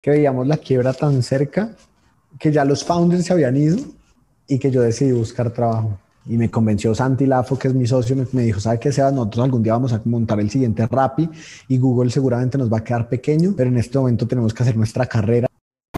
que veíamos la quiebra tan cerca que ya los founders se habían ido y que yo decidí buscar trabajo. Y me convenció Santi Lafo, que es mi socio, me, dijo, ¿sabe qué sea? Nosotros algún día vamos a montar el siguiente Rappi y Google seguramente nos va a quedar pequeño, pero en este momento tenemos que hacer nuestra carrera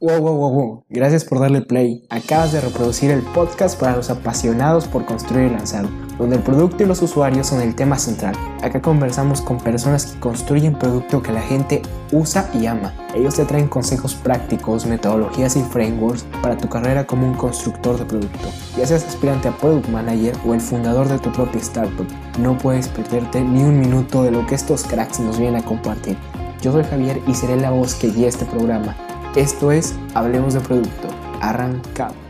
Wow, wow, wow, wow. Gracias por darle play. Acabas de reproducir el podcast para los apasionados por construir y lanzar, donde el producto y los usuarios son el tema central. Acá conversamos con personas que construyen producto que la gente usa y ama. Ellos te traen consejos prácticos, metodologías y frameworks para tu carrera como un constructor de producto. Ya seas aspirante a Product Manager o el fundador de tu propia startup, no puedes perderte ni un minuto de lo que estos cracks nos vienen a compartir. Yo soy Javier y seré la voz que guíe este programa esto es Hablemos de Producto. Arrancamos.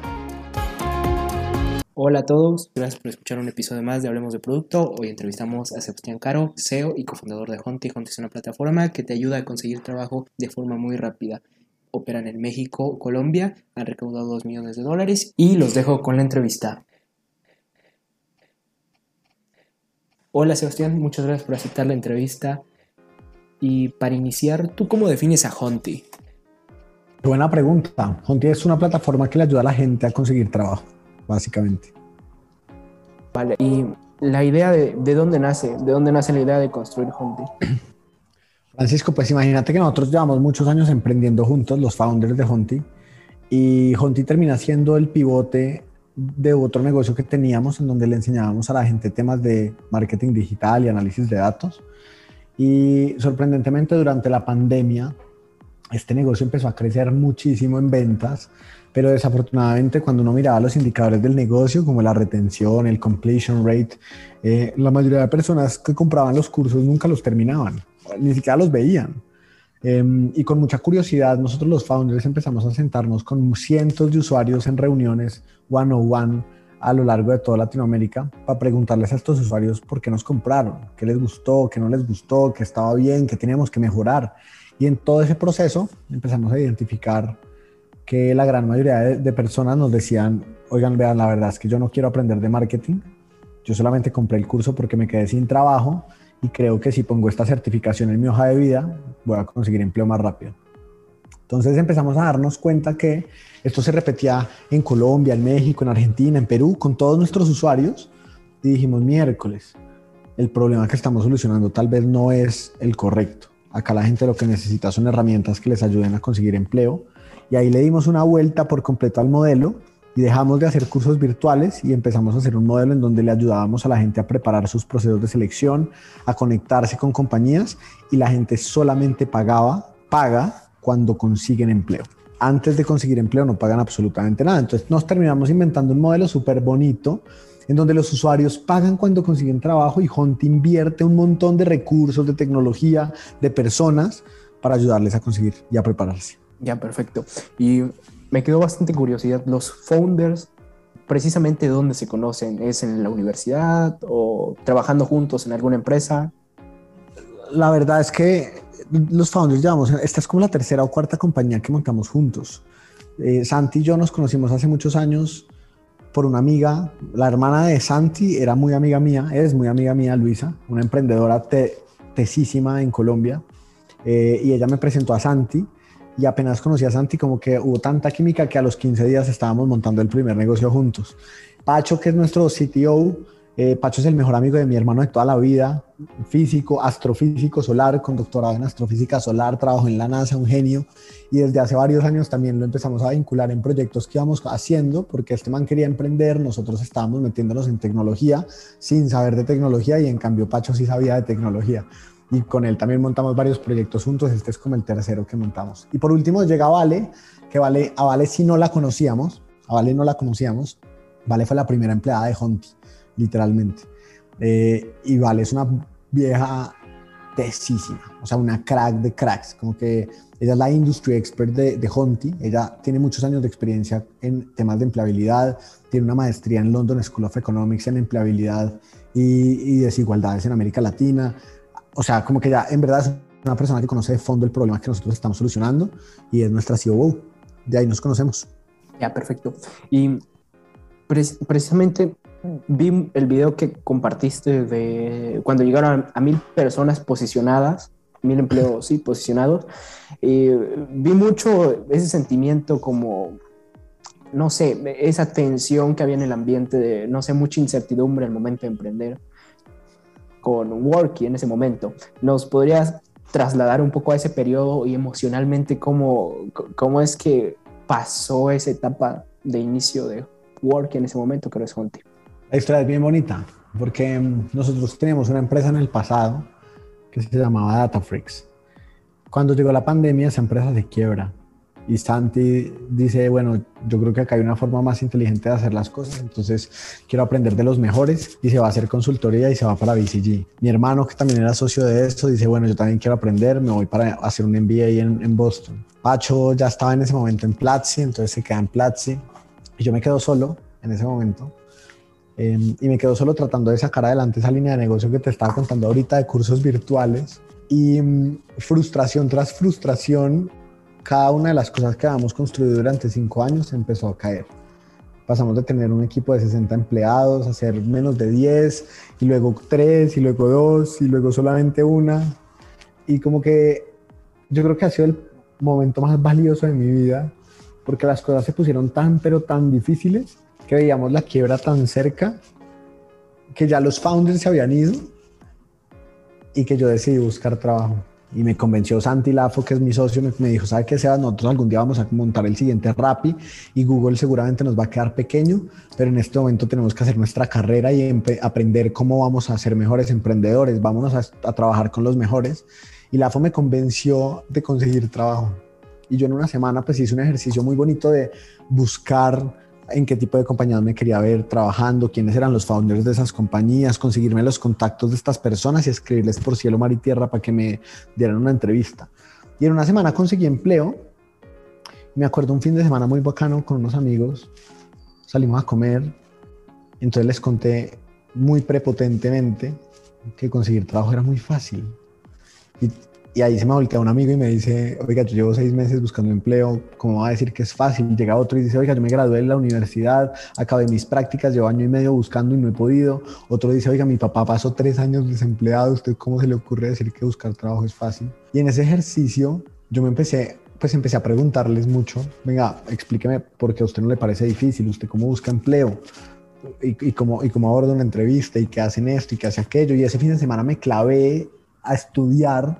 Hola a todos, gracias por escuchar un episodio más de Hablemos de Producto. Hoy entrevistamos a Sebastián Caro, CEO y cofundador de Honti. Honti es una plataforma que te ayuda a conseguir trabajo de forma muy rápida. Operan en México, Colombia, han recaudado 2 millones de dólares y los dejo con la entrevista. Hola Sebastián, muchas gracias por aceptar la entrevista. Y para iniciar, ¿tú cómo defines a Honti? Buena pregunta. Honti es una plataforma que le ayuda a la gente a conseguir trabajo, básicamente. Vale, y la idea de, de dónde nace, de dónde nace la idea de construir Honti. Francisco, pues imagínate que nosotros llevamos muchos años emprendiendo juntos, los founders de Honti, y Honti termina siendo el pivote de otro negocio que teníamos en donde le enseñábamos a la gente temas de marketing digital y análisis de datos. Y sorprendentemente durante la pandemia este negocio empezó a crecer muchísimo en ventas, pero desafortunadamente cuando uno miraba los indicadores del negocio, como la retención, el completion rate, eh, la mayoría de personas que compraban los cursos nunca los terminaban, ni siquiera los veían. Em, y con mucha curiosidad, nosotros los founders empezamos a sentarnos con cientos de usuarios en reuniones one-on-one a lo largo de toda Latinoamérica para preguntarles a estos usuarios por qué nos compraron, qué les gustó, qué no les gustó, qué estaba bien, qué teníamos que mejorar. Y en todo ese proceso empezamos a identificar que la gran mayoría de, personas nos decían, oigan, vean, la verdad es que yo no quiero aprender de marketing, yo solamente compré el curso porque me quedé sin trabajo y creo que si pongo esta certificación en mi hoja de vida, voy a conseguir empleo más rápido. Entonces empezamos a darnos cuenta que esto se repetía en Colombia, en México, en Argentina, en Perú, con todos nuestros usuarios y dijimos miércoles, el problema que estamos solucionando tal vez no es el correcto. Acá la gente lo que necesita son herramientas que les ayuden a conseguir empleo. Y ahí le dimos una vuelta por completo al modelo y dejamos de hacer cursos virtuales y empezamos a hacer un modelo en donde le ayudábamos a la gente a preparar sus procesos de selección, a conectarse con compañías y la gente solamente pagaba, paga cuando consiguen empleo. Antes de conseguir empleo no pagan absolutamente nada. Entonces nos terminamos inventando un modelo súper bonito en donde los usuarios pagan cuando consiguen trabajo y Hunt invierte un montón de recursos, de tecnología, de personas para ayudarles a conseguir y a prepararse. Ya, perfecto. Y me quedó bastante curiosidad, los founders, precisamente dónde se conocen, ¿es en la universidad o trabajando juntos en alguna empresa? La verdad es que los founders llevamos, esta es como la tercera o cuarta compañía que montamos juntos. Eh, Santi y yo nos conocimos hace muchos años por una amiga, la hermana de Santi era muy amiga mía, es muy amiga mía, Luisa, una emprendedora tesísima en Colombia, eh, y ella me presentó a Santi, y apenas conocí a Santi, como que hubo tanta química que a los 15 días estábamos montando el primer negocio juntos. Pacho, que es nuestro CTO, eh, Pacho es el mejor amigo de mi hermano de toda la vida, físico, astrofísico solar, con doctorado en astrofísica solar, trabajo en la NASA, un genio, y desde hace varios años también lo empezamos a vincular en proyectos que íbamos haciendo, porque este man quería emprender, nosotros estábamos metiéndonos en tecnología sin saber de tecnología y en cambio Pacho sí sabía de tecnología. Y con él también montamos varios proyectos juntos, este es como el tercero que montamos. Y por último llega Vale, que Vale, a Vale sí no la conocíamos, a Vale no la conocíamos, Vale fue la primera empleada de Honti literalmente. Eh, y Vale es una vieja tesísima, o sea, una crack de cracks, como que ella es la industry expert de, de Honti, ella tiene muchos años de experiencia en temas de empleabilidad, tiene una maestría en London School of Economics en empleabilidad y, desigualdades en América Latina, o sea, como que ya en verdad es una persona que conoce de fondo el problema que nosotros estamos solucionando y es nuestra CEO, de ahí nos conocemos. Ya, perfecto. Y precisamente vi el video que compartiste de cuando llegaron a, mil personas posicionadas mil empleos sí, posicionados. vi mucho ese sentimiento como, no sé, esa tensión que había en el ambiente de, no sé, mucha incertidumbre al momento de emprender con Worky en ese momento. ¿Nos podrías trasladar un poco a ese periodo y emocionalmente cómo, cómo es que pasó esa etapa de inicio de Worky en ese momento, que Honti? La historia es bien bonita porque mm, nosotros teníamos una empresa en el pasado que se llamaba DataFreaks. Cuando llegó la pandemia, esa empresa se quiebra y Santi dice, bueno, yo creo que acá hay una forma más inteligente de hacer las cosas, entonces quiero aprender de los mejores y se va a hacer consultoría y se va para BCG. Mi hermano, que también era socio de esto, dice, bueno, yo también quiero aprender, me voy para hacer un MBA en, en Boston. Pacho ya estaba en ese momento en Platzi, entonces se queda en Platzi y yo me quedo solo en ese momento. Em, y me quedo solo tratando de sacar adelante esa línea de negocio que te estaba contando ahorita de cursos virtuales. Y mm, frustración tras frustración, cada una de las cosas que habíamos construido durante cinco años empezó a caer. Pasamos de tener un equipo de 60 empleados a ser menos de 10, y luego 3, y luego 2, y luego solamente una. Y como que yo creo que ha sido el momento más valioso de mi vida, porque las cosas se pusieron tan, pero tan difíciles, que veíamos la quiebra tan cerca, que ya los founders se habían ido, y que yo decidí buscar trabajo y me convenció Santi Lafo, que es mi socio, me, dijo, ¿sabe qué, sea Nosotros algún día vamos a montar el siguiente Rappi y Google seguramente nos va a quedar pequeño, pero en este momento tenemos que hacer nuestra carrera y aprender cómo vamos a ser mejores emprendedores, vámonos a, a trabajar con los mejores. Y Lafo me convenció de conseguir trabajo. Y yo en una semana pues hice un ejercicio muy bonito de buscar en qué tipo de compañías me quería ver trabajando, quiénes eran los founders de esas compañías, conseguirme los contactos de estas personas y escribirles por cielo, mar y tierra para que me dieran una entrevista. Y en una semana conseguí empleo. Me acuerdo un fin de semana muy bacano con unos amigos. Salimos a comer. Entonces les conté muy prepotentemente que conseguir trabajo era muy fácil. Y y ahí se me voltea un amigo y me dice, oiga, yo llevo seis meses buscando empleo, ¿cómo va a decir que es fácil? Llega otro y dice, oiga, yo me gradué en la universidad, acabé mis prácticas, llevo año y medio buscando y no he podido. Otro dice, oiga, mi papá pasó tres años desempleado, ¿usted cómo se le ocurre decir que buscar trabajo es fácil? Y en ese ejercicio yo me empecé, pues empecé a preguntarles mucho, venga, explíqueme por qué a usted no le parece difícil, usted cómo busca empleo. Y, y, cómo, y cómo aborda una entrevista y qué hacen esto y qué hace aquello. Y ese fin de semana me clavé a estudiar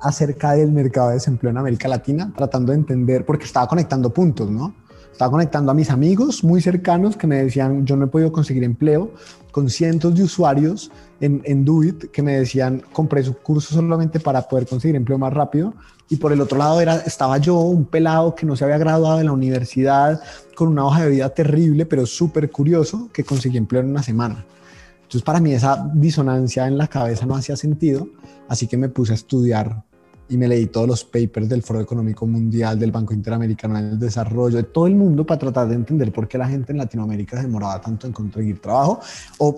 acerca del mercado de desempleo en América Latina, tratando de entender, porque estaba conectando puntos, ¿no? Estaba conectando a mis amigos muy cercanos que me decían, yo no he podido conseguir empleo, con cientos de usuarios en, en Duit que me decían, compré su curso solamente para poder conseguir empleo más rápido. Y por el otro lado era, estaba yo, un pelado que no se había graduado de la universidad, con una hoja de vida terrible, pero súper curioso, que conseguí empleo en una semana. Entonces para mí esa disonancia en la cabeza no hacía sentido, así que me puse a estudiar y me leí todos los papers del Foro Económico Mundial, del Banco Interamericano del Desarrollo, de todo el mundo para tratar de entender por qué la gente en Latinoamérica se demoraba tanto en conseguir trabajo, o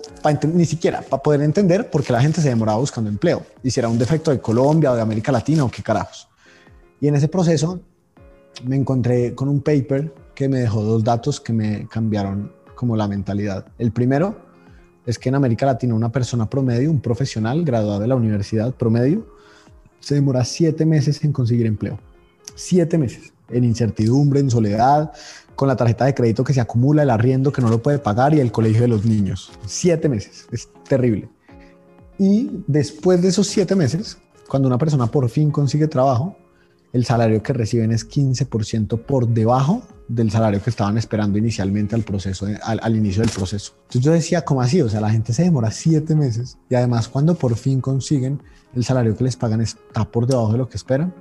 ni siquiera para poder entender por qué la gente se demoraba buscando empleo, y si era un defecto de Colombia o de América Latina o qué carajos. Y en ese proceso me encontré con un paper que me dejó dos datos que me cambiaron como la mentalidad. El primero es que en América Latina una persona promedio, un profesional graduado de la universidad promedio, se demora siete meses en conseguir empleo. Siete meses en incertidumbre, en soledad, con la tarjeta de crédito que se acumula, el arriendo que no lo puede pagar y el colegio de los niños. Siete meses, es terrible. Y después de esos siete meses, cuando una persona por fin consigue trabajo, el salario que reciben es 15% por debajo del salario que estaban esperando inicialmente al proceso, al, inicio del proceso. Entonces yo decía, ¿cómo así? O sea, la gente se demora siete meses y además cuando por fin consiguen el salario que les pagan está por debajo de lo que esperan,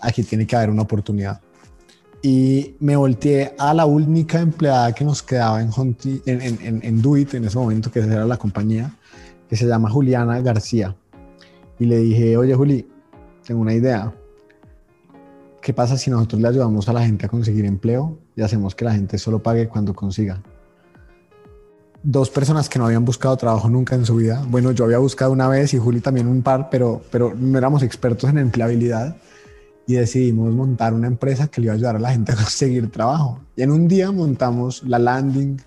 aquí tiene que haber una oportunidad. Y me volteé a la única empleada que nos quedaba en, Honti, en, en, en, Duit en ese momento, que era la compañía, que se llama Juliana García. Y le dije, oye Juli, tengo una idea. ¿Qué pasa si nosotros le ayudamos a la gente a conseguir empleo y hacemos que la gente solo pague cuando consiga? dos personas que no habían buscado trabajo nunca en su vida. Bueno, yo había buscado una vez y Juli también un par, pero, pero no éramos expertos en empleabilidad y decidimos montar una empresa que le iba a ayudar a la gente a conseguir trabajo. Y en un día montamos la landing,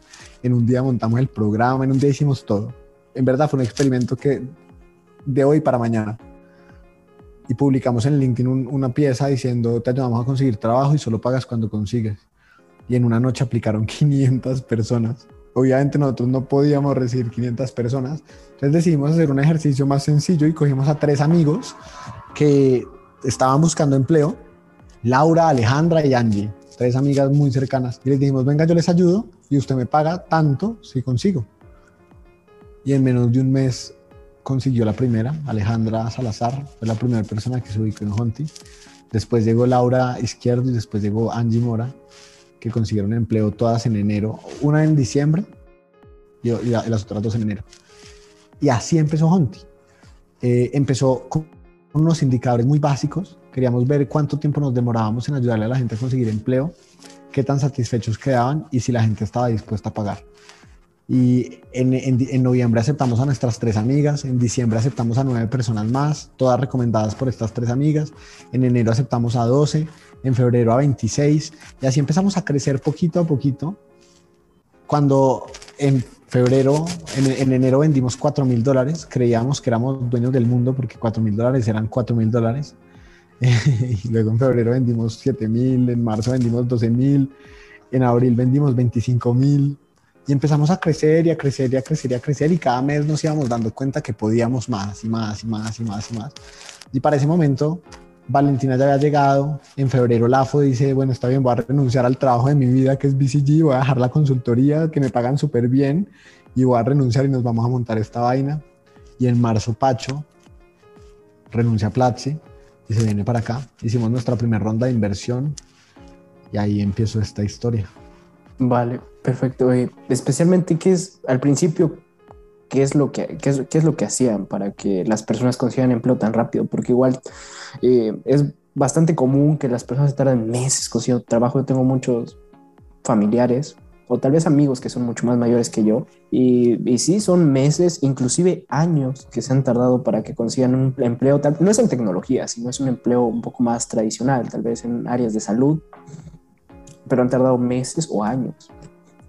en un día montamos el programa, en un día hicimos todo. En verdad fue un experimento que de hoy para mañana. Y publicamos en LinkedIn una pieza diciendo te ayudamos a conseguir trabajo y solo pagas cuando consigues. Y en una noche aplicaron 500 personas. Obviamente nosotros no podíamos recibir 500 personas, entonces decidimos hacer un ejercicio más sencillo y cogimos a tres amigos que estaban buscando empleo, Laura, Alejandra y Angie, tres amigas muy cercanas, y les dijimos, venga, yo les ayudo y usted me paga tanto si consigo. Y en menos de un mes consiguió la primera, Alejandra Salazar, fue la primera persona que se ubicó en Honti. Después llegó Laura Izquierdo y después llegó Angie Mora, que consiguieron empleo todas en enero, una en diciembre y, las otras dos en enero. Y así empezó Honti. Eh, empezó con unos indicadores muy básicos. Queríamos ver cuánto tiempo nos demorábamos en ayudarle a la gente a conseguir empleo, qué tan satisfechos quedaban y si la gente estaba dispuesta a pagar. Y en, en, noviembre aceptamos a nuestras tres amigas, en diciembre aceptamos a nueve personas más, todas recomendadas por estas tres amigas, en enero aceptamos a 12, en febrero a 26, y así empezamos a crecer poquito a poquito. Cuando en febrero, en, en enero vendimos 4 mil dólares, creíamos que éramos dueños del mundo porque 4 mil dólares eran 4 mil dólares. y luego en febrero vendimos 7 mil, en marzo vendimos 12 mil, en abril vendimos 25 mil y empezamos a crecer y a crecer y a crecer y a crecer y cada mes nos íbamos dando cuenta que podíamos más y más y más y más y más. Y para ese momento Valentina ya había llegado, en febrero Lafo dice, bueno, está bien, voy a renunciar al trabajo de mi vida que es BCG, voy a dejar la consultoría que me pagan súper bien y voy a renunciar y nos vamos a montar esta vaina. Y en marzo Pacho renuncia a Platzi y se viene para acá. Hicimos nuestra primera ronda de inversión y ahí empiezo esta historia. Vale, perfecto. especialmente, ¿qué es al principio? ¿Qué es, lo que, qué es, lo que hacían para que las personas consigan empleo tan rápido? Porque igual eh, es bastante común que las personas tarden meses consiguiendo trabajo. Yo tengo muchos familiares o tal vez amigos que son mucho más mayores que yo. Y, y, sí, son meses, inclusive años que se han tardado para que consigan un empleo. Tal, no es en tecnología, sino es un empleo un poco más tradicional, tal vez en áreas de salud pero han tardado meses o años.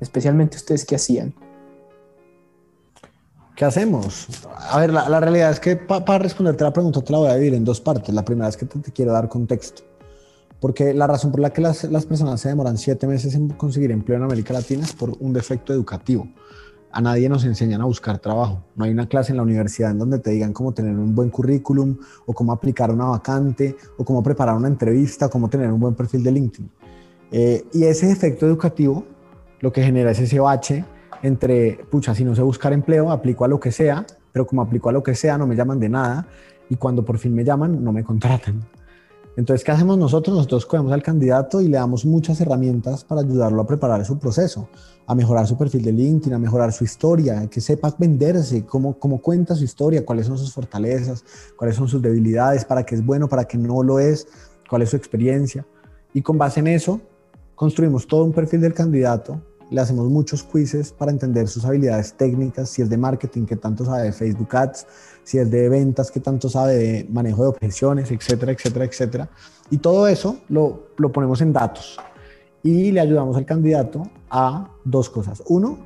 Especialmente ustedes, ¿qué hacían? ¿Qué hacemos? A ver, la, realidad es que para responderte la pregunta te la voy a dividir en dos partes. La primera es que te, quiero dar contexto. Porque la razón por la que las, las, personas se demoran siete meses en conseguir empleo en América Latina es por un defecto educativo. A nadie nos enseñan a buscar trabajo. No hay una clase en la universidad en donde te digan cómo tener un buen currículum o cómo aplicar una vacante o cómo preparar una entrevista, o cómo tener un buen perfil de LinkedIn. Eh, y ese efecto educativo lo que genera es ese bache entre, pucha, si no sé buscar empleo, aplico a lo que sea, pero como aplico a lo que sea, no me llaman de nada, y cuando por fin me llaman, no me contratan. Entonces, ¿qué hacemos nosotros? Nosotros cogemos al candidato y le damos muchas herramientas para ayudarlo a preparar su proceso, a mejorar su perfil de LinkedIn, a mejorar su historia, que sepa venderse, cómo, cómo cuenta su historia, cuáles son sus fortalezas, cuáles son sus debilidades, para qué es bueno, para qué no lo es, cuál es su experiencia. Y con base en eso, Construimos todo un perfil del candidato, le hacemos muchos quizzes para entender sus habilidades técnicas, si es de marketing, qué tanto sabe de Facebook Ads, si es de ventas, qué tanto sabe de manejo de objeciones, etcétera, etcétera, etcétera. Y todo eso lo, lo ponemos en datos y le ayudamos al candidato a dos cosas. Uno,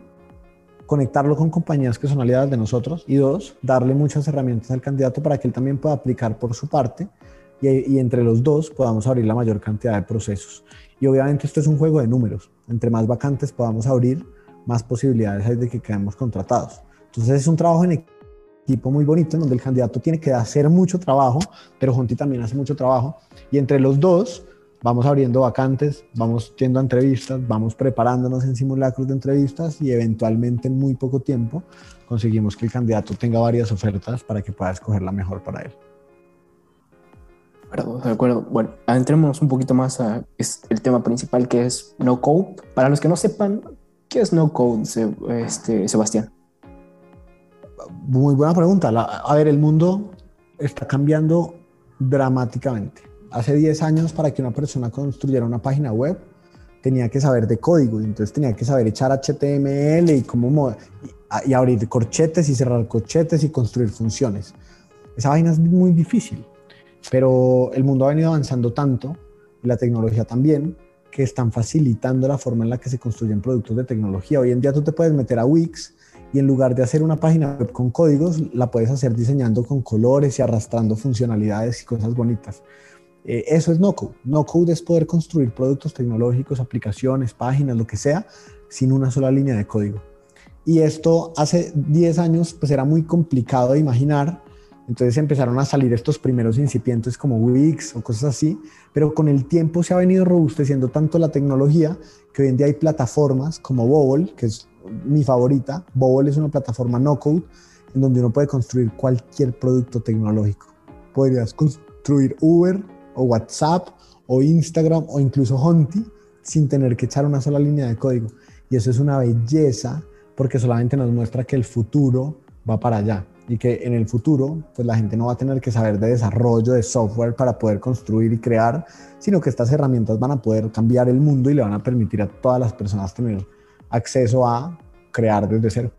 conectarlo con compañías que son aliadas de nosotros y dos, darle muchas herramientas al candidato para que él también pueda aplicar por su parte y, y, entre los dos podamos abrir la mayor cantidad de procesos. Y obviamente esto es un juego de números. Entre más vacantes podamos abrir, más posibilidades hay de que quedemos contratados. Entonces es un trabajo en equipo muy bonito en donde el candidato tiene que hacer mucho trabajo, pero Jonti también hace mucho trabajo. Y entre los dos vamos abriendo vacantes, vamos yendo entrevistas, vamos preparándonos en simulacros de entrevistas y eventualmente en muy poco tiempo conseguimos que el candidato tenga varias ofertas para que pueda escoger la mejor para él de acuerdo. Bueno, entremos un poquito más a el tema principal que es no code. Para los que no sepan, ¿qué es no code, este, Sebastián? Muy buena pregunta. a ver, el mundo está cambiando dramáticamente. Hace 10 años para que una persona construyera una página web tenía que saber de código, y entonces tenía que saber echar HTML y cómo y abrir corchetes y cerrar corchetes y construir funciones. Esa vaina es muy difícil. Pero el mundo ha venido avanzando tanto, la tecnología también, que están facilitando la forma en la que se construyen productos de tecnología. Hoy en día tú te puedes meter a Wix y en lugar de hacer una página web con códigos, la puedes hacer diseñando con colores y arrastrando funcionalidades y cosas bonitas. Eh, eso es no code. No code es poder construir productos tecnológicos, aplicaciones, páginas, lo que sea, sin una sola línea de código. Y esto hace 10 años pues era muy complicado de imaginar. Entonces empezaron a salir estos primeros incipientes como Wix o cosas así, pero con el tiempo se ha venido robusteciendo tanto la tecnología que hoy en día hay plataformas como Bobble, que es mi favorita. Bobble es una plataforma no code en donde uno puede construir cualquier producto tecnológico. Podrías construir Uber o WhatsApp o Instagram o incluso Honti sin tener que echar una sola línea de código. Y eso es una belleza porque solamente nos muestra que el futuro va para allá y que en el futuro pues la gente no va a tener que saber de desarrollo de software para poder construir y crear, sino que estas herramientas van a poder cambiar el mundo y le van a permitir a todas las personas tener acceso a crear desde cero.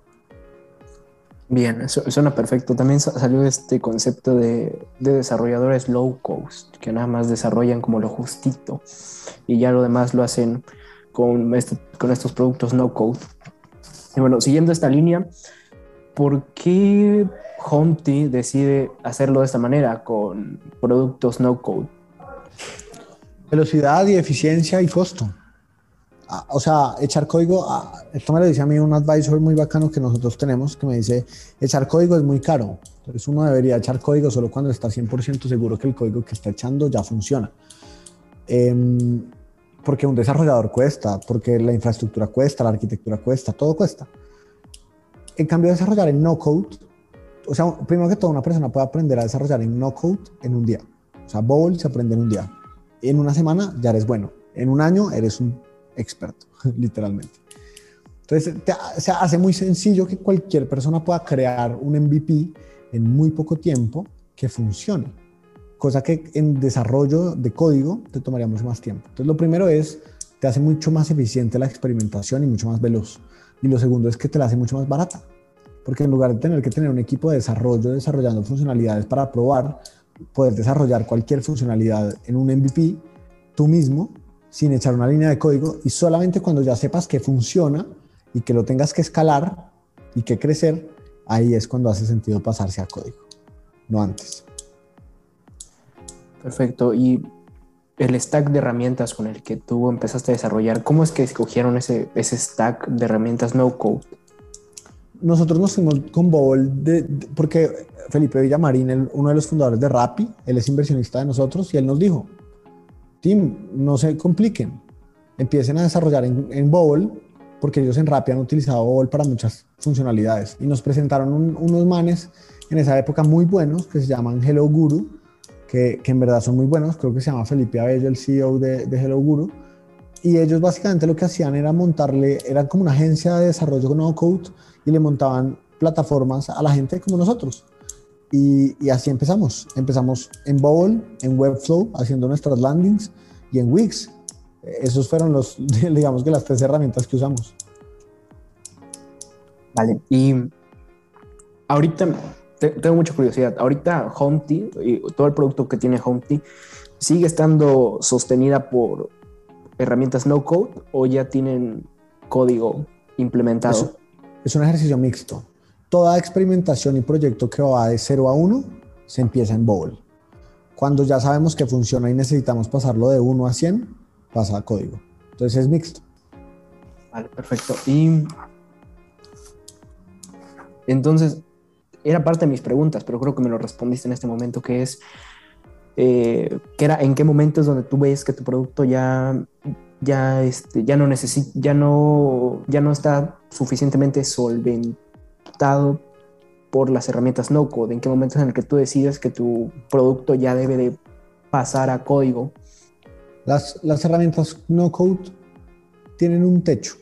Bien, eso suena perfecto. También salió este concepto de, desarrolladores low cost, que nada más desarrollan como lo justito y ya lo demás lo hacen con, este, con estos productos no code. Y bueno, siguiendo esta línea, ¿por qué Honti decide hacerlo de esta manera con productos no code? Velocidad y eficiencia y costo o sea, echar código, esto me lo dice a mí un advisor muy bacano que nosotros tenemos, que me dice, echar código es muy caro. Entonces uno debería echar código solo cuando está 100% seguro que el código que está echando ya funciona. Em, porque un desarrollador cuesta, porque la infraestructura cuesta, la arquitectura cuesta, todo cuesta. En cambio, desarrollar en no code, o sea, primero que todo, una persona puede aprender a desarrollar en no code en un día. O sea, Bowl se aprende en un día. En una semana ya eres bueno. En un año eres un experto, literalmente. Entonces, se hace muy sencillo que cualquier persona pueda crear un MVP en muy poco tiempo que funcione, cosa que en desarrollo de código te tomaría mucho más tiempo. Entonces, lo primero es, te hace mucho más eficiente la experimentación y mucho más veloz. Y lo segundo es que te la hace mucho más barata, porque en lugar de tener que tener un equipo de desarrollo desarrollando funcionalidades para probar, poder desarrollar cualquier funcionalidad en un MVP tú mismo sin echar una línea de código y solamente cuando ya sepas que funciona y que lo tengas que escalar y que crecer, ahí es cuando hace sentido pasarse a código, no antes. Perfecto. Y el stack de herramientas con el que tú empezaste a desarrollar, ¿cómo es que escogieron ese, ese stack de herramientas no code? Nosotros nos fuimos con de, porque Felipe Villamarín, uno de los fundadores de Rappi, él es inversionista de nosotros y él nos dijo, Team, no se compliquen. Empiecen a desarrollar en, en porque ellos en Rappi han utilizado Bowl para muchas funcionalidades. Y nos presentaron unos manes en esa época muy buenos que se llaman Hello Guru, que, que, en verdad son muy buenos. Creo que se llama Felipe Abello, el CEO de, de Hello Guru. Y ellos básicamente lo que hacían era montarle, eran como una agencia de desarrollo no code y le montaban plataformas a la gente como nosotros. Y, así empezamos. Empezamos en Bowl, en Webflow, haciendo nuestras landings y en Wix. Esos fueron los, digamos que las tres herramientas que usamos. Vale, y ahorita tengo mucha curiosidad. Ahorita Humpty y todo el producto que tiene Humpty sigue estando sostenida por herramientas no code o ya tienen código implementado. es un ejercicio mixto toda experimentación y proyecto que va de 0 a 1 se empieza en Bowl. Cuando ya sabemos que funciona y necesitamos pasarlo de 1 a 100, pasa a código. Entonces es mixto. Vale, perfecto. Y entonces, era parte de mis preguntas, pero creo que me lo respondiste en este momento, que es, eh, que era, ¿en qué momentos donde tú ves que tu producto ya, ya, este, ya, no ya, no, ya no está suficientemente solvente? por las herramientas no code? ¿En qué momentos en el que tú decides que tu producto ya debe de pasar a código? Las, las herramientas no code tienen un techo,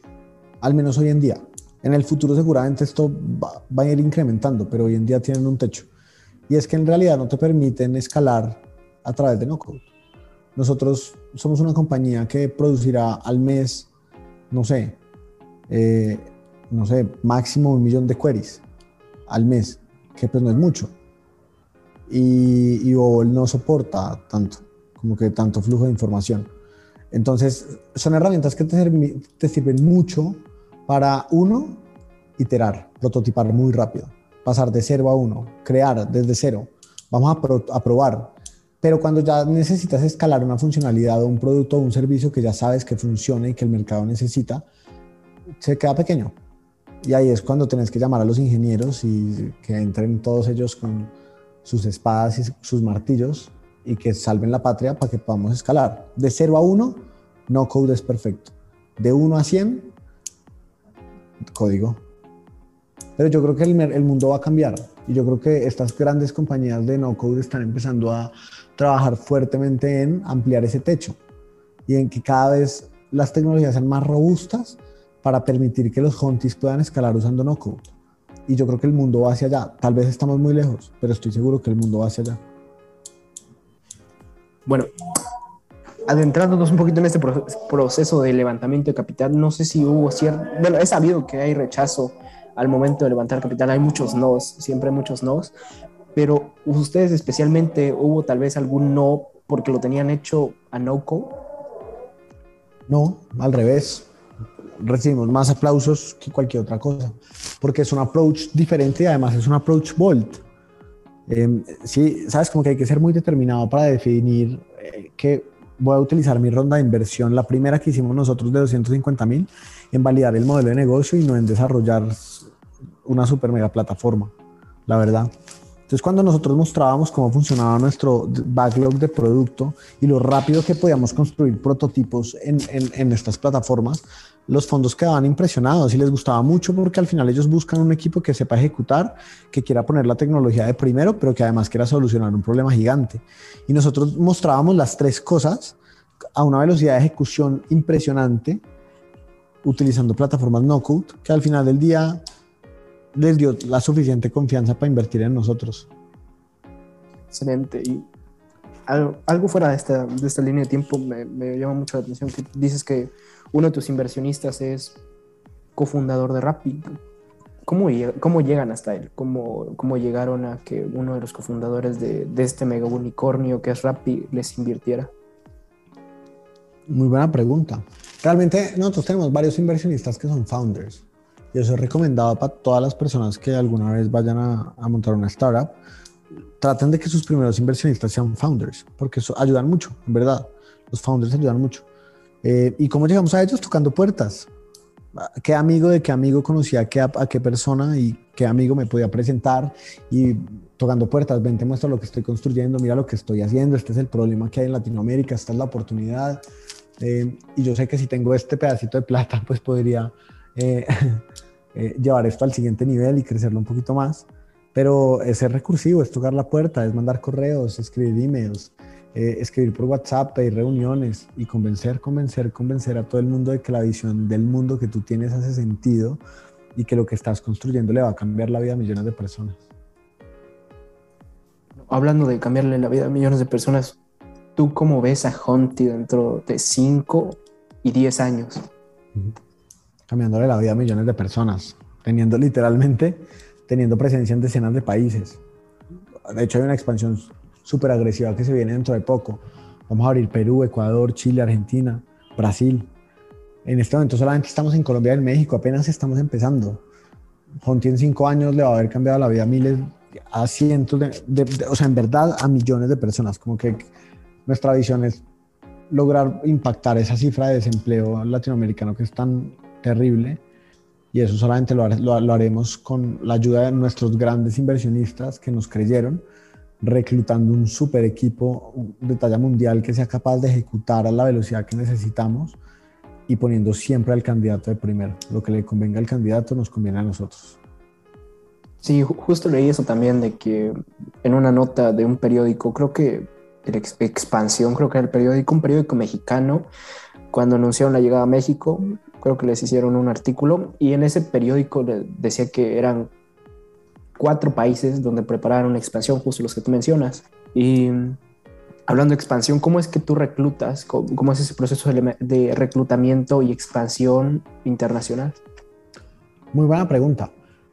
al menos hoy en día. En el futuro seguramente esto va, va, a ir incrementando, pero hoy en día tienen un techo. Y es que en realidad no te permiten escalar a través de no code. Nosotros somos una compañía que producirá al mes, no sé, eh, no sé, máximo un millón de queries al mes, que pues no es mucho. Y, y no soporta tanto, como que tanto flujo de información. Entonces, son herramientas que te, te sirven mucho para, uno, iterar. prototipar muy rápido, pasar de cero a uno, crear desde cero. Vamos a, probar. Pero cuando ya necesitas escalar una funcionalidad o un producto o un servicio que ya sabes que funciona y que el mercado necesita, se queda pequeño. Y ahí es cuando tenés que llamar a los ingenieros y que entren todos ellos con sus espadas y sus martillos y que salven la patria para que podamos escalar. De 0 a 1, no code es perfecto. De 1 a 100, código. Pero yo creo que el, mundo va a cambiar y yo creo que estas grandes compañías de no code están empezando a trabajar fuertemente en ampliar ese techo y en que cada vez las tecnologías sean más robustas para permitir que los hunties puedan escalar usando no code. Y yo creo que el mundo va hacia allá. Tal vez estamos muy lejos, pero estoy seguro que el mundo va hacia allá. Bueno, adentrándonos un poquito en este proceso de levantamiento de capital, no sé si hubo cierto, bueno, he sabido que hay rechazo al momento de levantar capital, hay muchos nos, siempre hay muchos nos, pero ustedes especialmente hubo tal vez algún no porque lo tenían hecho a no code? No, al revés. Recibimos más aplausos que cualquier otra cosa, porque es un approach diferente y además es un approach bold. Em, sí, sabes, como que hay que ser muy determinado para definir eh, que voy a utilizar mi ronda de inversión, la primera que hicimos nosotros de 250 mil, en validar el modelo de negocio y no en desarrollar una super mega plataforma, la verdad. Entonces, cuando nosotros mostrábamos cómo funcionaba nuestro backlog de producto y lo rápido que podíamos construir prototipos en, en, en estas plataformas, los fondos quedaban impresionados y les gustaba mucho porque al final ellos buscan un equipo que sepa ejecutar, que quiera poner la tecnología de primero, pero que además quiera solucionar un problema gigante. Y nosotros mostrábamos las tres cosas a una velocidad de ejecución impresionante, utilizando plataformas no code, que al final del día les dio la suficiente confianza para invertir en nosotros. Excelente. Algo, fuera de esta, de esta línea de tiempo me, llama mucho la atención, que dices que uno de tus inversionistas es cofundador de Rappi. ¿Cómo, cómo llegan hasta él? ¿Cómo, ¿Cómo, llegaron a que uno de los cofundadores de, este mega unicornio que es Rappi les invirtiera? Muy buena pregunta. Realmente nosotros tenemos varios inversionistas que son founders. Y eso es recomendado para todas las personas que alguna vez vayan a montar una startup. Traten de que sus primeros inversionistas sean founders, porque eso ayudan mucho, en verdad. Los founders ayudan mucho. Eh, ¿Y cómo llegamos a ellos? Tocando puertas. ¿Qué amigo de qué amigo conocía a qué, persona y qué amigo me podía presentar? Y tocando puertas, ven, te muestro lo que estoy construyendo, mira lo que estoy haciendo, este es el problema que hay en Latinoamérica, esta es la oportunidad. Eh, y yo sé que si tengo este pedacito de plata, pues podría eh, llevar esto al siguiente nivel y crecerlo un poquito más. Pero es ser recursivo, es tocar la puerta, es mandar correos, escribir emails, eh, escribir por WhatsApp, pedir reuniones y convencer, convencer, convencer a todo el mundo de que la visión del mundo que tú tienes hace sentido y que lo que estás construyendo le va a cambiar la vida a millones de personas. Hablando de cambiarle la vida a millones de personas, ¿tú cómo ves a Hunty dentro de 5 y 10 años? Cambiándole la vida a millones de personas, teniendo literalmente, teniendo presencia en decenas de países. De hecho, hay una expansión súper agresiva que se viene dentro de poco. Vamos a abrir Perú, Ecuador, Chile, Argentina, Brasil. En este momento solamente estamos en Colombia y en México, apenas estamos empezando. Fonti en cinco años le va a haber cambiado la vida a miles, a cientos de, o sea, en verdad a millones de personas. Como que nuestra visión es lograr impactar esa cifra de desempleo latinoamericano que es tan terrible. Y eso solamente lo, lo haremos con la ayuda de nuestros grandes inversionistas que nos creyeron reclutando un super equipo de talla mundial que sea capaz de ejecutar a la velocidad que necesitamos y poniendo siempre al candidato de primero. Lo que le convenga al candidato nos conviene a nosotros. Sí, justo leí eso también de que en una nota de un periódico, creo que Expansión, creo que era el periódico, un periódico mexicano, cuando anunciaron la llegada a México, creo que les hicieron un artículo y en ese periódico decía que eran cuatro países donde prepararon expansión, justo los que tú mencionas. Y hablando de expansión, ¿cómo es que tú reclutas? ¿Cómo, es ese proceso de, reclutamiento y expansión internacional? Muy buena pregunta.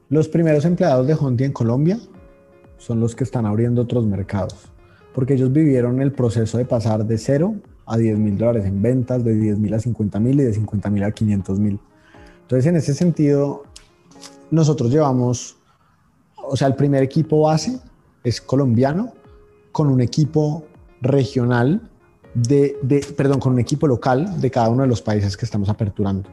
Los primeros empleados de Honti en Colombia son los que están abriendo otros mercados, porque ellos vivieron el proceso de pasar de cero a 10 mil dólares en ventas, de 10 mil a 50 mil y de 50 mil a 500 mil. Entonces, en ese sentido, nosotros llevamos, o sea, el primer equipo base es colombiano con un equipo regional de, de, perdón, con un equipo local de cada uno de los países que estamos aperturando.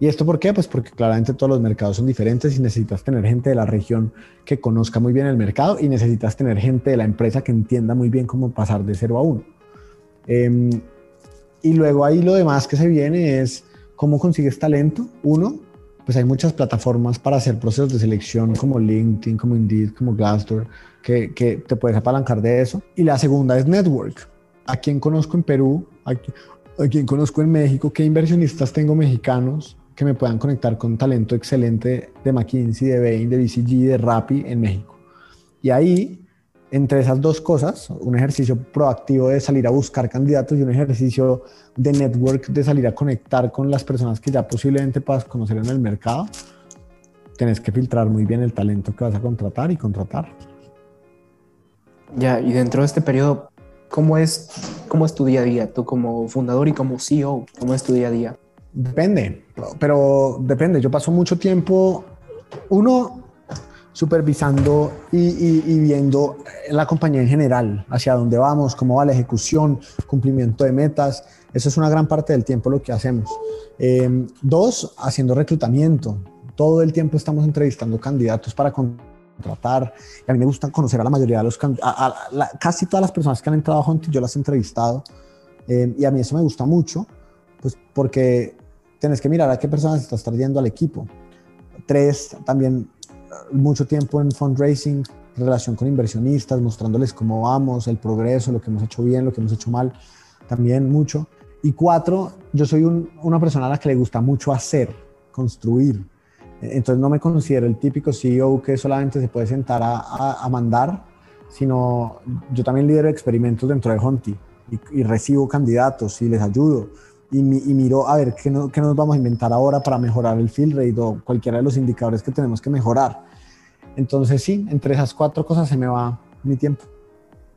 ¿Y esto por qué? Pues porque claramente todos los mercados son diferentes y necesitas tener gente de la región que conozca muy bien el mercado y necesitas tener gente de la empresa que entienda muy bien cómo pasar de cero a uno. Em, y luego ahí lo demás que se viene es cómo consigues talento. Uno, pues hay muchas plataformas para hacer procesos de selección como LinkedIn, como Indeed, como Glassdoor, que, que te puedes apalancar de eso. Y la segunda es network. ¿A quién conozco en Perú? ¿A, quién conozco en México? ¿Qué inversionistas tengo mexicanos? que me puedan conectar con talento excelente de McKinsey, de Bain, de BCG, de Rappi en México. Y ahí, entre esas dos cosas, un ejercicio proactivo de salir a buscar candidatos y un ejercicio de network de salir a conectar con las personas que ya posiblemente puedas conocer en el mercado, tienes que filtrar muy bien el talento que vas a contratar y contratar. Ya, y dentro de este periodo, ¿cómo es, cómo es tu día a día? Tú como fundador y como CEO, ¿cómo es tu día a día? Depende, pero depende. Yo paso mucho tiempo, uno, supervisando y, viendo la compañía en general, hacia dónde vamos, cómo va la ejecución, cumplimiento de metas. Eso es una gran parte del tiempo lo que hacemos. Eh, dos, haciendo reclutamiento. Todo el tiempo estamos entrevistando candidatos para contratar. A mí me gusta conocer a la mayoría de los candidatos, casi todas las personas que han entrado a Hunt, yo las he entrevistado. Eh, y a mí eso me gusta mucho, pues porque tienes que mirar a qué personas estás trayendo al equipo. Tres, también mucho tiempo en fundraising, relación con inversionistas, mostrándoles cómo vamos, el progreso, lo que hemos hecho bien, lo que hemos hecho mal, también mucho. Y cuatro, yo soy una persona a la que le gusta mucho hacer, construir. Entonces no me considero el típico CEO que solamente se puede sentar a, a, mandar, sino yo también lidero experimentos dentro de Honti y, y recibo candidatos y les ayudo y, miro a ver qué, qué, nos vamos a inventar ahora para mejorar el fill rate o cualquiera de los indicadores que tenemos que mejorar. Entonces sí, entre esas cuatro cosas se me va mi tiempo.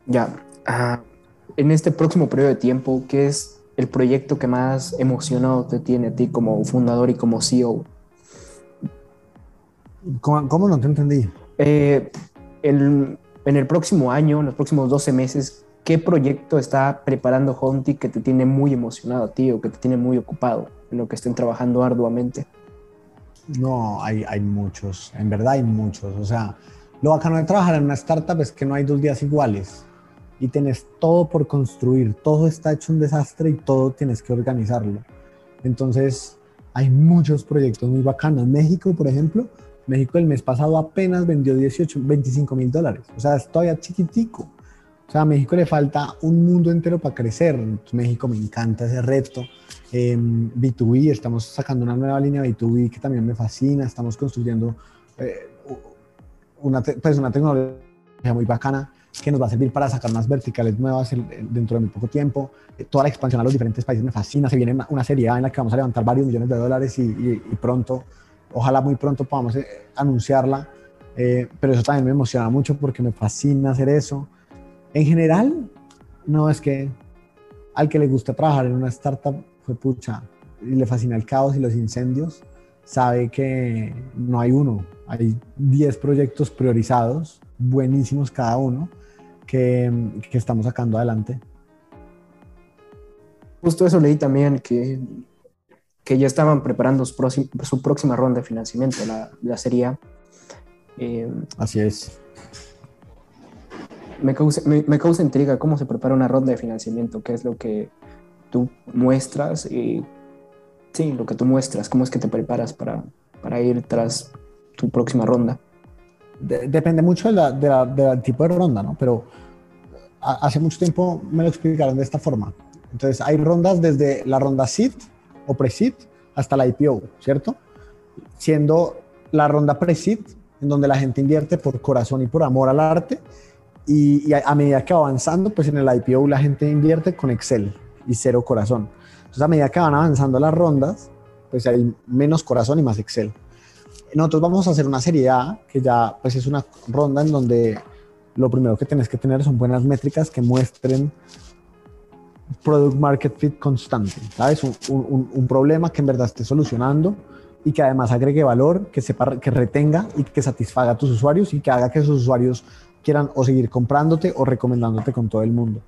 Ya, ah, en este próximo periodo de tiempo, ¿qué es el proyecto que más emocionado te tiene a ti como fundador y como CEO? ¿Cómo, no te entendí? Eh, en el próximo año, en los próximos 12 meses, ¿Qué proyecto está preparando Honti que te tiene muy emocionado a ti o que te tiene muy ocupado en lo que estén trabajando arduamente? No, hay, hay muchos, en verdad hay muchos. O sea, lo bacano de trabajar en una startup es que no hay dos días iguales y tienes todo por construir, todo está hecho un desastre y todo tienes que organizarlo. Entonces, hay muchos proyectos muy bacanos. México, por ejemplo, México el mes pasado apenas vendió 18, 25 mil dólares. O sea, es todavía chiquitico. O sea, a México le falta un mundo entero para crecer. México me encanta ese reto. Eh, B2B, estamos sacando una nueva línea B2B que también me fascina. Estamos construyendo eh, una, pues una tecnología muy bacana que nos va a servir para sacar más verticales nuevas dentro de muy poco tiempo. Eh, toda la expansión a los diferentes países me fascina. Se viene una, serie en la que vamos a levantar varios millones de dólares y, pronto, ojalá muy pronto podamos eh, anunciarla. Eh, pero eso también me emociona mucho porque me fascina hacer eso. En general, no es que al que le gusta trabajar en una startup fue pucha y le fascina el caos y los incendios, sabe que no hay uno, hay 10 proyectos priorizados, buenísimos cada uno, que, que estamos sacando adelante. Justo eso leí también, que, que ya estaban preparando su, su próxima ronda de financiamiento, la, la serie A. Eh, Así es me causa, me, causa intriga cómo se prepara una ronda de financiamiento, qué es lo que tú muestras y sí, lo que tú muestras, cómo es que te preparas para, para ir tras tu próxima ronda. depende mucho del de de tipo de ronda, ¿no? Pero hace mucho tiempo me lo explicaron de esta forma. Entonces, hay rondas desde la ronda SID o pre-SID hasta la IPO, ¿cierto? Siendo la ronda pre-SID, en donde la gente invierte por corazón y por amor al arte, y, a, medida que va avanzando, pues en el IPO la gente invierte con Excel y cero corazón. Entonces a medida que van avanzando las rondas, pues hay menos corazón y más Excel. Nosotros vamos a hacer una serie A, que ya pues es una ronda en donde lo primero que tienes que tener son buenas métricas que muestren product market fit constante, ¿sabes? Un, un, un problema que en verdad esté solucionando y que además agregue valor, que sepa, que retenga y que satisfaga a tus usuarios y que haga que esos usuarios quieran o seguir comprándote o recomendándote con todo el mundo.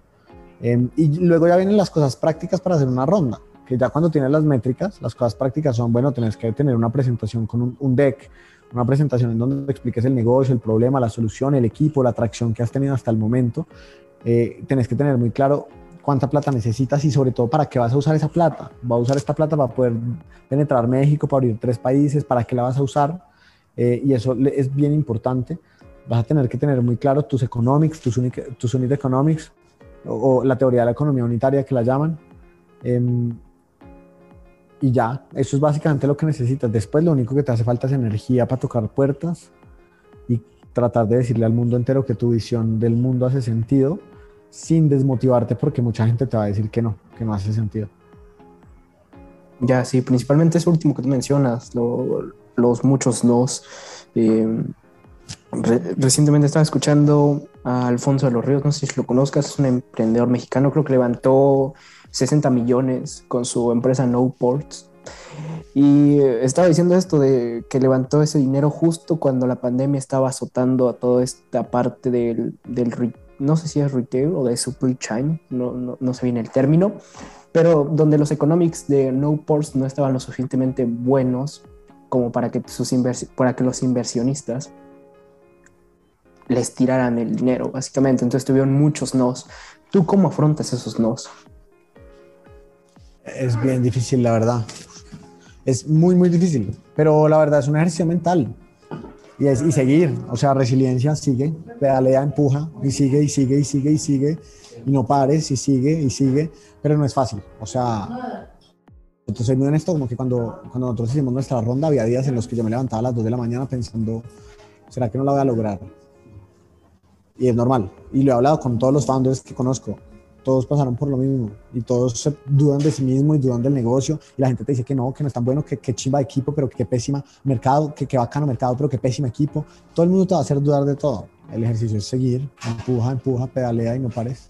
Em, y luego ya vienen las cosas prácticas para hacer una ronda, que ya cuando tienes las métricas, las cosas prácticas son, bueno, tienes que tener una presentación con un, deck, una presentación en donde expliques el negocio, el problema, la solución, el equipo, la atracción que has tenido hasta el momento. Eh, tienes que tener muy claro cuánta plata necesitas y sobre todo para qué vas a usar esa plata. ¿Va a usar esta plata para poder penetrar México, para abrir tres países? ¿Para qué la vas a usar? Eh, y eso es bien importante. Vas a tener que tener muy claro tus economics, tus, tus unit economics, o, la teoría de la economía unitaria que la llaman. Em, y ya, eso es básicamente lo que necesitas. Después lo único que te hace falta es energía para tocar puertas y tratar de decirle al mundo entero que tu visión del mundo hace sentido sin desmotivarte porque mucha gente te va a decir que no, que no hace sentido. Ya, sí, principalmente eso último que tú mencionas, los muchos los. Eh, recientemente estaba escuchando a Alfonso de los Ríos, no sé si lo conozcas, es un emprendedor mexicano, creo que levantó 60 millones con su empresa No Ports. Y estaba diciendo esto de que levantó ese dinero justo cuando la pandemia estaba azotando a toda esta parte del, del no sé si es retail o de supply chain, no, no, no sé bien el término, pero donde los economics de No Ports no estaban lo suficientemente buenos como para que, sus para que los inversionistas les tiraran el dinero, básicamente. Entonces tuvieron muchos nos. ¿Tú cómo afrontas esos nos? Es bien difícil, la verdad. Es muy, muy difícil, pero la verdad es un ejercicio mental. Y, es, y seguir, o sea, resiliencia, sigue, pedalea, empuja, y sigue, y sigue, y sigue, y sigue, y no pares, y sigue, y sigue, pero no es fácil. O sea, entonces, muy honesto, como que cuando, cuando nosotros hicimos nuestra ronda, había días en los que yo me levantaba a las 2 de la mañana pensando, ¿será que no la voy a lograr? Y es normal. Y lo he hablado con todos los founders que conozco. Todos pasaron por lo mismo y todos se dudan de sí mismos y dudan del negocio. Y la gente te dice que no, que no es tan bueno, que, que chimba equipo, pero que pésima mercado, que, que bacano mercado, pero que pésimo equipo. Todo el mundo te va a hacer dudar de todo. El ejercicio es seguir, empuja, empuja, pedalea y no pares.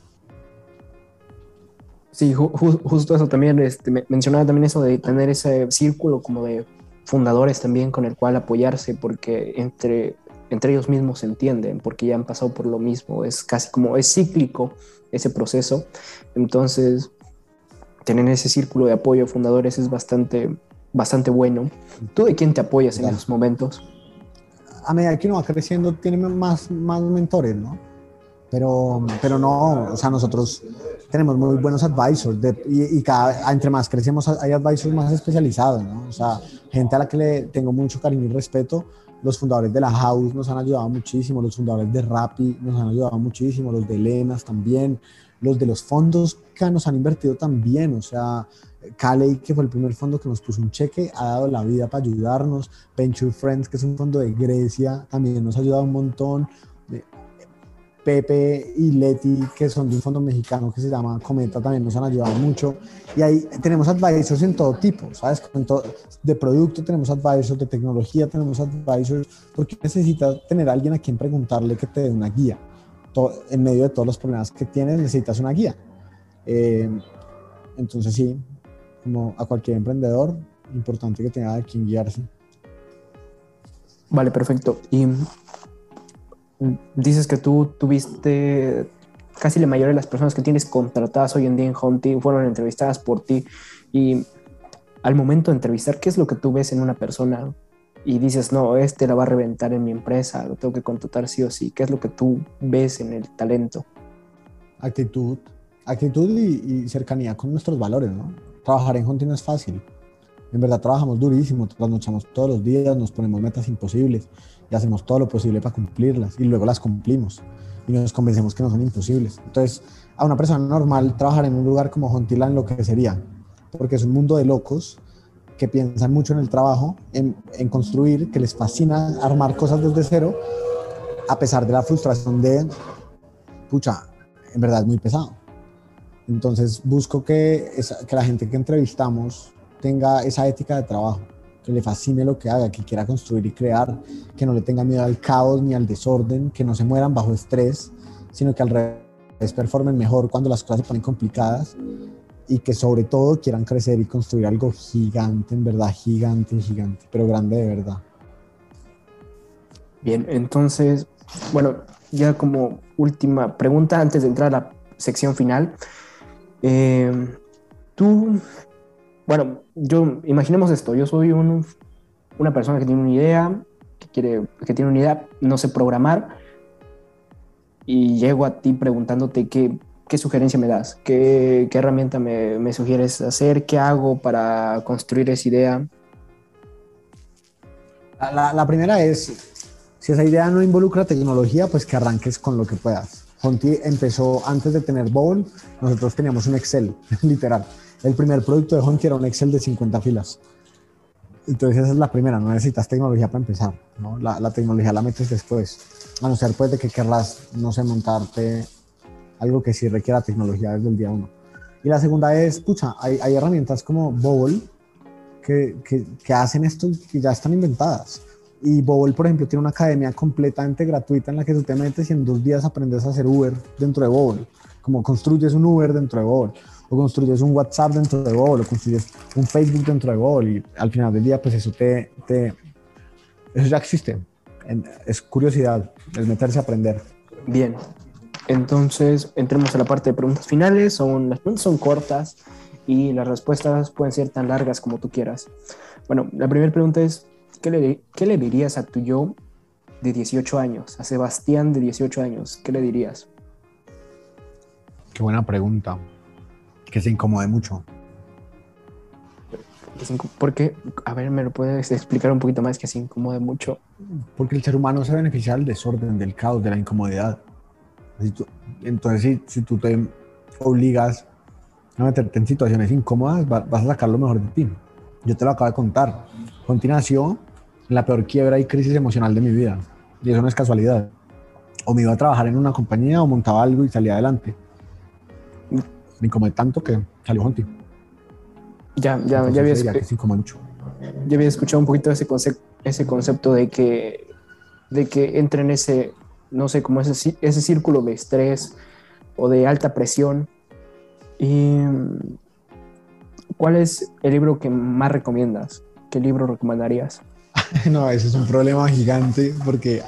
Sí, justo eso también, este, mencionaba también eso de tener ese círculo como de fundadores también con el cual apoyarse, porque entre entre ellos mismos se entienden porque ya han pasado por lo mismo, es casi como es cíclico ese proceso, entonces tener ese círculo de apoyo fundadores es bastante, bastante bueno. ¿Tú de quién te apoyas en esos momentos? A medida que uno va creciendo tiene más, más mentores, ¿no? Pero, pero no, o sea, nosotros tenemos muy buenos advisors y, y, cada, entre más crecemos hay advisors más especializados, ¿no? O sea, gente a la que le tengo mucho cariño y respeto, los fundadores de la House nos han ayudado muchísimo, los fundadores de Rappi nos han ayudado muchísimo, los de Lenas también, los de los fondos que nos han invertido también, o sea, Caley, que fue el primer fondo que nos puso un cheque, ha dado la vida para ayudarnos, Venture Friends, que es un fondo de Grecia, también nos ha ayudado un montón, Pepe y Leti, que son de un fondo mexicano que se llama Cometa, también nos han ayudado mucho. Y ahí tenemos advisors en todo tipo, ¿sabes? de producto tenemos advisors, de tecnología tenemos advisors, porque necesitas tener a alguien a quien preguntarle que te dé una guía. en medio de todos los problemas que tienes, necesitas una guía. Eh, entonces, sí, como a cualquier emprendedor, importante que tenga a quien guiarse. Vale, perfecto. Y dices que tú tuviste casi la mayoría de las personas que tienes contratadas hoy en día en Hunting fueron entrevistadas por ti y al momento de entrevistar, ¿qué es lo que tú ves en una persona? Y dices, no, este la va a reventar en mi empresa, lo tengo que contratar sí o sí. ¿Qué es lo que tú ves en el talento? Actitud, actitud y, cercanía con nuestros valores, ¿no? Trabajar en Hunting es fácil. En verdad trabajamos durísimo, trasnochamos todos los días, nos ponemos metas imposibles y hacemos todo lo posible para cumplirlas y luego las cumplimos y nos convencemos que no son imposibles. Entonces, a una persona normal trabajar en un lugar como Hontila en lo que sería, porque es un mundo de locos que piensan mucho en el trabajo, en, construir, que les fascina armar cosas desde cero, a pesar de la frustración de, pucha, en verdad es muy pesado. Entonces busco que la gente que entrevistamos tenga esa ética de trabajo que le fascine lo que haga, que quiera construir y crear, que no le tenga miedo al caos ni al desorden, que no se mueran bajo estrés, sino que al revés performen mejor cuando las cosas se ponen complicadas y que sobre todo quieran crecer y construir algo gigante, en verdad, gigante, gigante, pero grande de verdad. Bien, entonces, bueno, ya como última pregunta antes de entrar a la sección final. Eh, tú, bueno, yo, imaginemos esto, yo soy un, una persona que tiene una idea, que, quiere, que tiene una idea, no sé programar, y llego a ti preguntándote qué, qué sugerencia me das, qué, qué herramienta me, me, sugieres hacer, qué hago para construir esa idea. La, la, primera es, si esa idea no involucra tecnología, pues que arranques con lo que puedas. Honti empezó antes de tener Bowl, nosotros teníamos un Excel, literal. El primer producto de Honti era un Excel de 50 filas. Entonces esa es la primera, no necesitas tecnología para empezar, la, la, tecnología la metes después, a no ser pues de que querrás, no sé, montarte algo que sí requiera tecnología desde el día uno. Y la segunda es, pucha, hay, herramientas como Bowl que, que, que, hacen esto y ya están inventadas. Y Bowl, por ejemplo, tiene una academia completamente gratuita en la que tú te metes y en dos días aprendes a hacer Uber dentro de Bowl, como construyes un Uber dentro de Bowl o construyes un WhatsApp dentro de Google, o construyes un Facebook dentro de Google y al final del día pues eso te, te eso ya existe. Es curiosidad, es meterse a aprender. Bien, entonces entremos a la parte de preguntas finales. Son, las preguntas son cortas y las respuestas pueden ser tan largas como tú quieras. Bueno, la primera pregunta es, ¿qué le, qué le dirías a tu yo de 18 años, a Sebastián de 18 años? ¿Qué le dirías? Qué buena pregunta que se incomode mucho. ¿Por qué? A ver, ¿me lo puedes explicar un poquito más que se incomode mucho? Porque el ser humano se beneficia del desorden, del caos, de la incomodidad. Entonces, si, si tú te obligas a meterte en situaciones incómodas, vas a sacar lo mejor de ti. Yo te lo acabo de contar. Conti nació en la peor quiebra y crisis emocional de mi vida. Y eso no es casualidad. O me iba a trabajar en una compañía o montaba algo y salía adelante me incomodé tanto que salió Honti. Ya, ya, ya había, mucho. ya había escuchado un poquito ese, concepto, ese concepto de que, de que entra en ese, no sé, como ese, ese círculo de estrés o de alta presión. ¿Y cuál es el libro que más recomiendas? ¿Qué libro recomendarías? no, ese es un problema gigante porque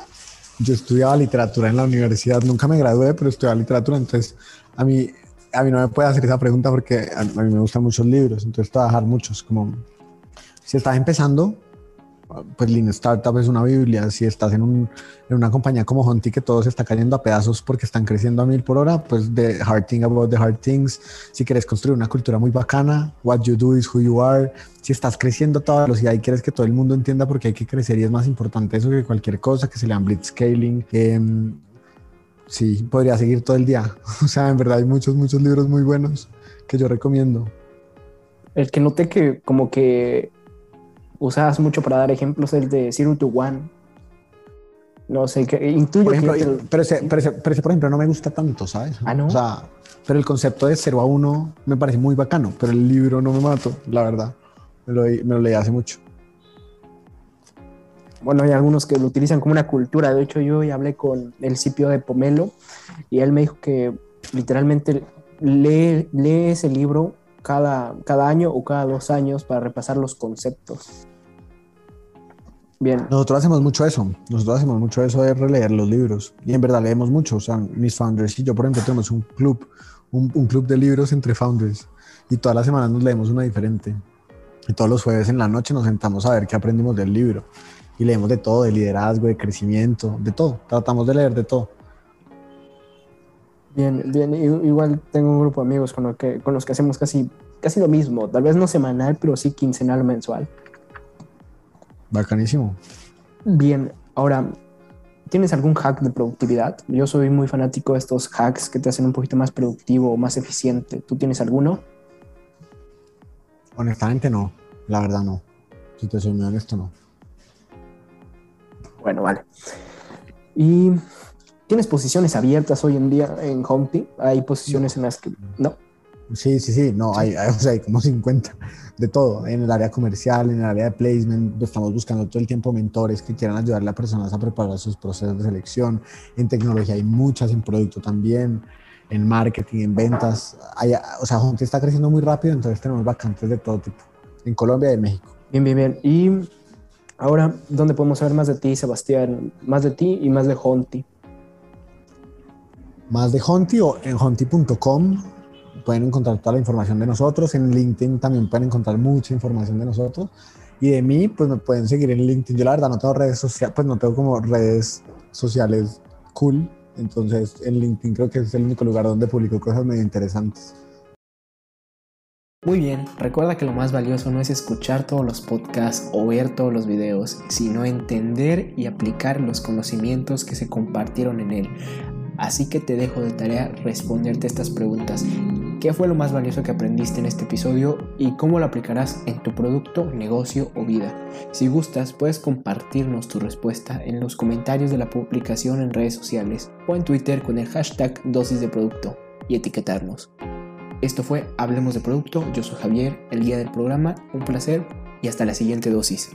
yo estudiaba literatura en la universidad, nunca me gradué, pero estudiaba literatura, entonces a mí a mí no me puede hacer esa pregunta porque a, mí me gustan muchos libros, entonces trabajar muchos. Como si estás empezando, pues Lean Startup es una Biblia. Si estás en, un, en una compañía como Honti que todo se está cayendo a pedazos porque están creciendo a mil por hora, pues The Hard Thing About the Hard Things. Si quieres construir una cultura muy bacana, What You Do is Who You Are. Si estás creciendo a toda velocidad y quieres que todo el mundo entienda por qué hay que crecer y es más importante eso que cualquier cosa, que se le blitz scaling. Eh, sí, podría seguir todo el día. O sea, en verdad hay muchos, muchos libros muy buenos que yo recomiendo. El que noté que como que usabas mucho para dar ejemplos el de Zero to One. No sé, que intuyo por ejemplo, pero, ese, pero, ese, por ejemplo, no me gusta tanto, ¿sabes? Ah, ¿no? O sea, pero el concepto de 0 a 1 me parece muy bacano, pero el libro no me mato, la verdad. Me lo, me lo leí hace mucho bueno, hay algunos que lo utilizan como una cultura. De hecho, yo ya hablé con el sitio de Pomelo y él me dijo que literalmente lee, ese libro cada, cada año o cada dos años para repasar los conceptos. Bien. Nosotros hacemos mucho eso. Nosotros hacemos mucho eso de releer los libros. Y en verdad leemos mucho. O sea, mis founders y yo, por ejemplo, tenemos un club, un, un club de libros entre founders. Y todas las semanas nos leemos una diferente. Y todos los jueves en la noche nos sentamos a ver qué aprendimos del libro y leemos de todo, de liderazgo, de crecimiento, de todo. Tratamos de leer de todo. Bien, bien. Igual tengo un grupo de amigos con, que, con los que hacemos casi, casi lo mismo. Tal vez no semanal, pero sí quincenal o mensual. Bacanísimo. Bien, ahora, ¿tienes algún hack de productividad? Yo soy muy fanático de estos hacks que te hacen un poquito más productivo o más eficiente. ¿Tú tienes alguno? Honestamente no, la verdad no. Si te soy muy honesto, no. Bueno, vale. ¿Y tienes posiciones abiertas hoy en día en Humpty? ¿Hay posiciones en las que no? Sí, sí, sí, no, hay, hay, o sea, hay como 50 de todo, en el área comercial, en el área de placement, estamos buscando todo el tiempo mentores que quieran ayudarle a personas a preparar sus procesos de selección, en tecnología hay muchas, en producto también, en marketing, en ventas. o sea, Honti está creciendo muy rápido, entonces tenemos vacantes de todo tipo, en Colombia y en México. Bien, bien, bien. Y ahora, ¿dónde podemos saber más de ti, Sebastián? Más de ti y más de Honti. Más de Honti o en honti.com pueden encontrar toda la información de nosotros. En LinkedIn también pueden encontrar mucha información de nosotros. Y de mí, pues me pueden seguir en LinkedIn. Yo la verdad no tengo redes sociales, pues no tengo como redes sociales cool. Entonces en LinkedIn creo que es el único lugar donde publico cosas medio interesantes. Muy bien, recuerda que lo más valioso no es escuchar todos los podcasts o ver todos los videos, sino entender y aplicar los conocimientos que se compartieron en él. Así que te dejo de tarea responderte estas preguntas. ¿Qué fue lo más valioso que aprendiste en este episodio y cómo lo aplicarás en tu producto, negocio o vida? Si gustas, puedes compartirnos tu respuesta en los comentarios de la publicación en redes sociales o en Twitter con el hashtag dosis de producto y etiquetarnos. Esto fue Hablemos de Producto, yo soy Javier, el guía del programa, un placer y hasta la siguiente dosis.